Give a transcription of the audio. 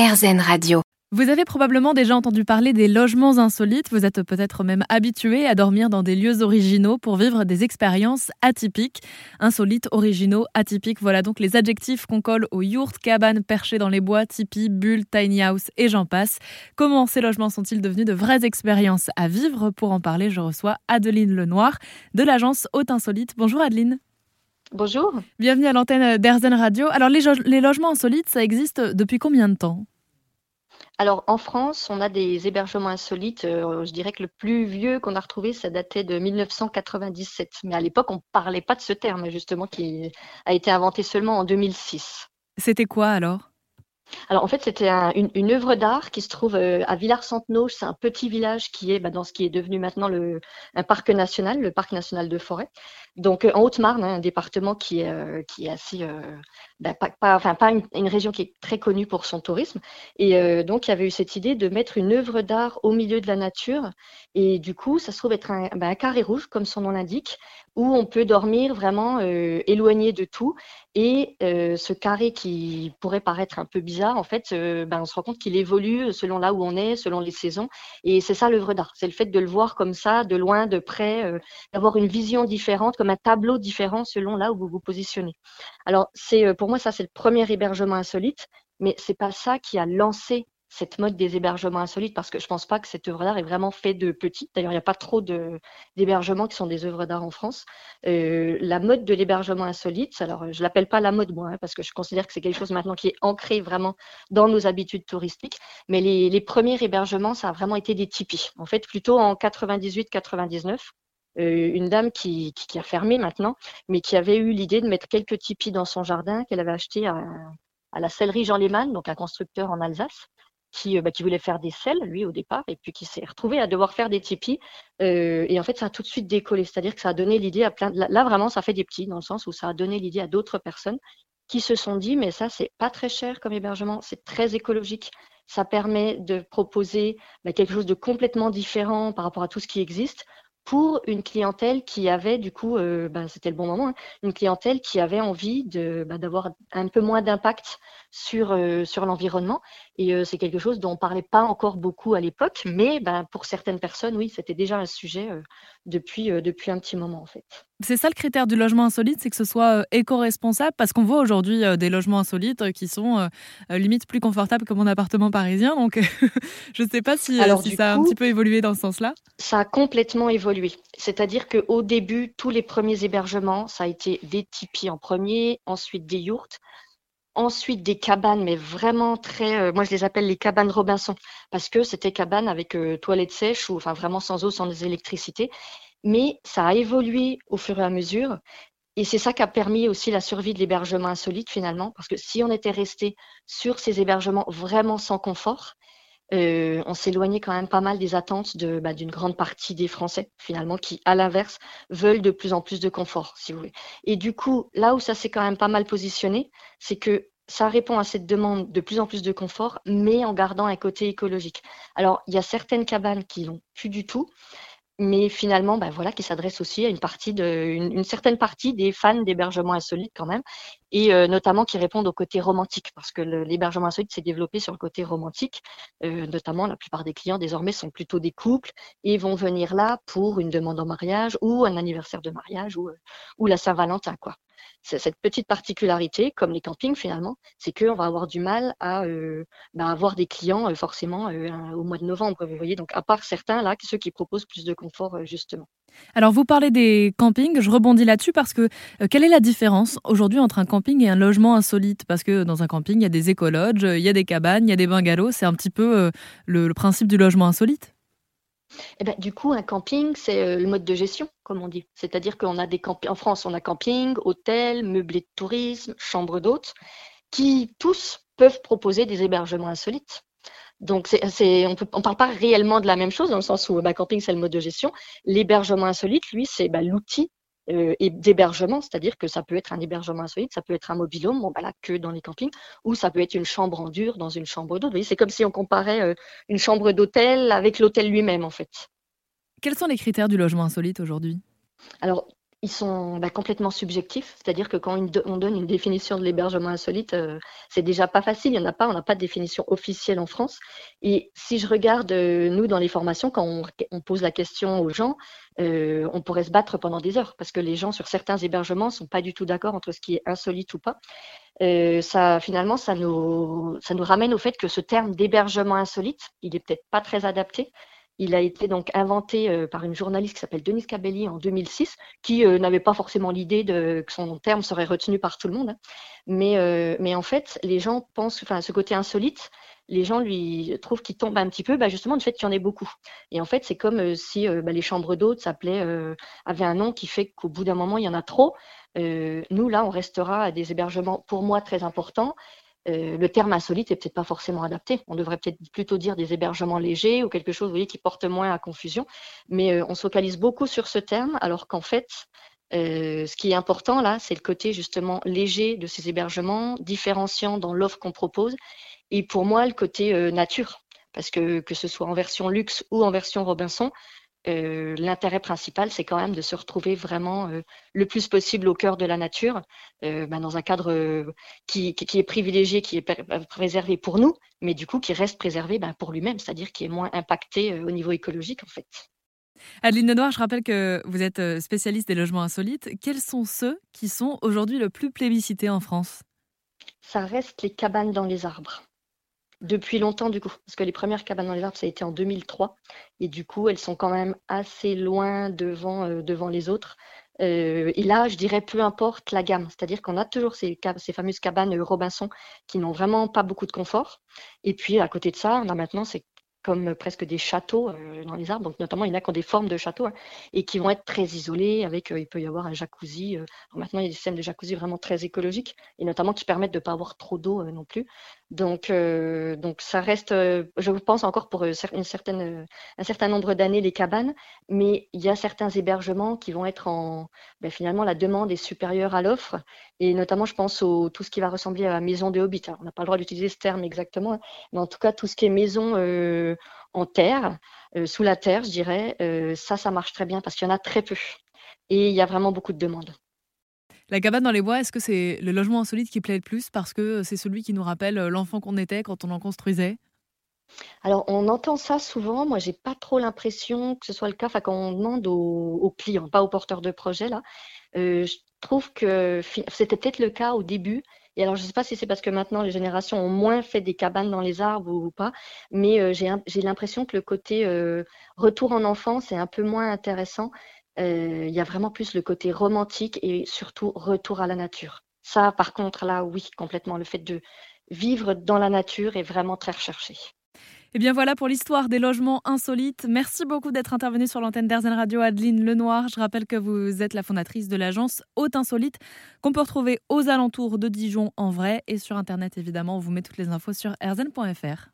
RZN Radio. Vous avez probablement déjà entendu parler des logements insolites. Vous êtes peut-être même habitué à dormir dans des lieux originaux pour vivre des expériences atypiques. Insolites, originaux, atypiques, voilà donc les adjectifs qu'on colle aux yurts, cabanes perchées dans les bois, tipis, bulles, tiny house et j'en passe. Comment ces logements sont-ils devenus de vraies expériences à vivre? Pour en parler, je reçois Adeline Lenoir de l'agence Haute Insolite. Bonjour Adeline. Bonjour. Bienvenue à l'antenne d'Airzen Radio. Alors les, les logements insolites, ça existe depuis combien de temps? Alors en France, on a des hébergements insolites. Euh, je dirais que le plus vieux qu'on a retrouvé, ça datait de 1997. Mais à l'époque, on ne parlait pas de ce terme, justement, qui a été inventé seulement en 2006. C'était quoi alors? Alors en fait, c'était une, œuvre d'art qui se trouve euh, à Villars-Centenot. C'est un petit village qui est bah, dans ce qui est devenu maintenant le, un parc national, le parc national de forêt. Donc euh, en Haute-Marne, hein, un département qui est, est assez bah, enfin, pas une, région qui est très connue pour son tourisme. Et euh, donc, il y avait eu cette idée de mettre une œuvre d'art au milieu de la nature. Et du coup, ça se trouve être un, bah, carré rouge, comme son nom l'indique, où on peut dormir vraiment euh, éloigné de tout. Et euh, ce carré qui pourrait paraître un peu bizarre, en fait, ben, on se rend compte qu'il évolue selon là où on est, selon les saisons. Et c'est ça l'œuvre d'art. C'est le fait de le voir comme ça, de loin, de près, d'avoir une vision différente, comme un tableau différent selon là où vous vous positionnez. Alors, c'est pour moi, ça, c'est le premier hébergement insolite, mais c'est pas ça qui a lancé cette mode des hébergements insolites, parce que je pense pas que cette œuvre d'art est vraiment faite de petites. D'ailleurs, il n'y a pas trop d'hébergements qui sont des œuvres d'art en France. Euh, la mode de l'hébergement insolite, alors je l'appelle pas la mode moi, hein, parce que je considère que c'est quelque chose maintenant qui est ancré vraiment dans nos habitudes touristiques. Mais les, premiers hébergements, ça a vraiment été des tipis. En fait, plutôt en 98-99. Euh, une dame qui, a fermé maintenant, mais qui avait eu l'idée de mettre quelques tipis dans son jardin qu'elle avait acheté à, la sellerie Jean Lehmann, donc un constructeur en Alsace. Qui, bah, qui, voulait faire des selles, lui, au départ, et puis qui s'est retrouvé à devoir faire des tipis. Euh, et en fait, ça a tout de suite décollé. C'est-à-dire que ça a donné l'idée à plein. Là, vraiment, ça fait des petits, dans le sens où ça a donné l'idée à d'autres personnes qui se sont dit, mais ça, c'est pas très cher comme hébergement, c'est très écologique. Ça permet de proposer bah, quelque chose de complètement différent par rapport à tout ce qui existe pour une clientèle qui avait du coup, euh, bah, c'était le bon moment, hein, une clientèle qui avait envie d'avoir un peu moins d'impact sur euh, sur l'environnement. Et euh, c'est quelque chose dont on parlait pas encore beaucoup à l'époque, mais bah, pour certaines personnes, oui, c'était déjà un sujet depuis depuis un petit moment en fait. C'est ça le critère du logement insolite, c'est que ce soit éco-responsable, parce qu'on voit aujourd'hui des logements insolites qui sont limite plus confortables que mon appartement parisien. Donc, je ne sais pas si, si ça a un petit peu évolué dans ce sens-là. Ça a complètement évolué c'est-à-dire qu'au début, tous les premiers hébergements, ça a été des tipis en premier, ensuite des yourtes, ensuite des cabanes, mais vraiment très, euh, moi je les appelle les cabanes Robinson, parce que c'était cabanes avec euh, toilettes sèches ou vraiment sans eau, sans électricité. Mais ça a évolué au fur et à mesure. Et c'est ça qui a permis aussi la survie de l'hébergement insolite finalement, parce que si on était resté sur ces hébergements vraiment sans confort, euh, on s'éloignait quand même pas mal des attentes bah, d'une grande partie des Français, finalement, qui, à l'inverse, veulent de plus en plus de confort, si vous voulez. Et du coup, là où ça s'est quand même pas mal positionné, c'est que ça répond à cette demande de plus en plus de confort, mais en gardant un côté écologique. Alors, il y a certaines cabanes qui l'ont plus du tout, mais finalement, ben voilà, qui s'adresse aussi à une partie une, certaine partie des fans d'hébergement insolite quand même, et euh, notamment qui répondent au côté romantique, parce que l'hébergement insolite s'est développé sur le côté romantique. Euh, notamment, la plupart des clients désormais sont plutôt des couples et vont venir là pour une demande en mariage ou un anniversaire de mariage ou, ou la Saint-Valentin, quoi cette petite particularité, comme les campings finalement, c'est qu'on va avoir du mal à euh, bah, avoir des clients euh, forcément euh, au mois de novembre. Vous voyez, donc à part certains là, ceux qui proposent plus de confort justement. Alors vous parlez des campings, je rebondis là-dessus parce que quelle est la différence aujourd'hui entre un camping et un logement insolite? Parce que dans un camping, il y a des écologes, il y a des cabanes, il y a des bungalows, c'est un petit peu le principe du logement insolite. Eh ben, du coup, un camping, c'est euh, le mode de gestion, comme on dit. C'est-à-dire qu'on a des en France, on a camping, hôtel, meublé de tourisme, chambre d'hôtes, qui tous peuvent proposer des hébergements insolites. Donc, on ne parle pas réellement de la même chose dans le sens où bah, camping, c'est le mode de gestion. L'hébergement insolite, lui, c'est bah, l'outil euh, et d'hébergement, c'est-à-dire que ça peut être un hébergement insolite, ça peut être un mobilhome, bon, bah là, que dans les campings, ou ça peut être une chambre en dur dans une chambre d'hôtel. C'est comme si on comparait euh, une chambre d'hôtel avec l'hôtel lui-même, en fait. Quels sont les critères du logement insolite aujourd'hui? Alors, ils sont bah, complètement subjectifs. C'est-à-dire que quand on donne une définition de l'hébergement insolite, euh, c'est déjà pas facile. Il n'y en a pas, on n'a pas de définition officielle en France. Et si je regarde, euh, nous, dans les formations, quand on, pose la question aux gens, euh, on pourrait se battre pendant des heures parce que les gens sur certains hébergements sont pas du tout d'accord entre ce qui est insolite ou pas. ça, finalement, ça nous, ça nous ramène au fait que ce terme d'hébergement insolite, il est peut-être pas très adapté il a été donc inventé euh, par une journaliste qui s'appelle Denise Cabelli en 2006, qui euh, n'avait pas forcément l'idée que son terme serait retenu par tout le monde. Hein. Mais, euh, mais en fait, les gens pensent, enfin, ce côté insolite, les gens lui trouvent qu'il tombe un petit peu, bah, justement, du fait qu'il y en ait beaucoup. Et en fait, c'est comme si bah, les chambres d'hôtes s'appelaient, avaient un nom qui fait qu'au bout d'un moment, il y en a trop. nous, là, on restera à des hébergements, pour moi, très importants euh, le terme insolite est peut-être pas forcément adapté. On devrait peut-être plutôt dire des hébergements légers ou quelque chose, qui porte moins à confusion. Mais euh, on se focalise beaucoup sur ce terme, alors qu'en fait, euh, ce qui est important là, c'est le côté justement léger de ces hébergements, différenciant dans l'offre qu'on propose, et pour moi le côté nature, parce que que ce soit en version luxe ou en version Robinson, euh, l'intérêt principal, c'est quand même de se retrouver vraiment euh, le plus possible au cœur de la nature, euh, ben, dans un cadre qui, est privilégié, qui est préservé pour nous, mais du coup qui reste préservé ben, pour lui-même, c'est-à-dire qui est moins impacté au niveau écologique en fait. Adeline Lenoir, je rappelle que vous êtes spécialiste des logements insolites. Quels sont ceux qui sont aujourd'hui le plus plébiscités en France? Ça reste les cabanes dans les arbres depuis longtemps du coup, parce que les premières cabanes dans les arbres, ça a été en 2003, et du coup, elles sont quand même assez loin devant, euh, devant les autres. Euh, et là, je dirais peu importe la gamme, c'est-à-dire qu'on a toujours ces, fameuses cabanes Robinson qui n'ont vraiment pas beaucoup de confort. Et puis à côté de ça, on a maintenant ces comme presque des châteaux euh, dans les arbres. Donc, notamment, il y en a qui ont des formes de châteaux hein, et qui vont être très isolés. Avec, euh, il peut y avoir un jacuzzi. Maintenant, il y a des systèmes de jacuzzi vraiment très écologiques et notamment qui permettent de ne pas avoir trop d'eau non plus. Donc, donc, ça reste, je pense encore pour certaine, un certain nombre d'années les cabanes, mais il y a certains hébergements qui vont être en, ben, finalement, la demande est supérieure à l'offre et notamment, je pense au tout ce qui va ressembler à la maison de Hobbit. on n'a pas le droit d'utiliser ce terme exactement, mais en tout cas, tout ce qui est maison en terre, euh, sous la terre, je dirais, euh, ça, ça marche très bien parce qu'il y en a très peu. Et il y a vraiment beaucoup de demandes. La cabane dans les bois, est-ce que c'est le logement insolite qui plaît le plus parce que c'est celui qui nous rappelle euh, l'enfant qu'on était quand on en construisait? Alors, on entend ça souvent. Moi, j'ai pas trop l'impression que ce soit le cas. Enfin, quand on demande aux, clients, pas aux porteurs de projet, là, je trouve que c'était peut-être le cas au début, et alors, je ne sais pas si c'est parce que maintenant les générations ont moins fait des cabanes dans les arbres ou, pas, mais euh, j'ai l'impression que le côté euh, retour en enfance est un peu moins intéressant. Euh, il y a vraiment plus le côté romantique et surtout retour à la nature. Ça, par contre, là, oui, complètement. Le fait de vivre dans la nature est vraiment très recherché. Et eh bien voilà pour l'histoire des logements insolites. Merci beaucoup d'être intervenue sur l'antenne d'Airzen Radio Adeline Lenoir. Je rappelle que vous êtes la fondatrice de l'agence Haute Insolite qu'on peut retrouver aux alentours de Dijon en vrai et sur internet évidemment. On vous met toutes les infos sur airzen.fr.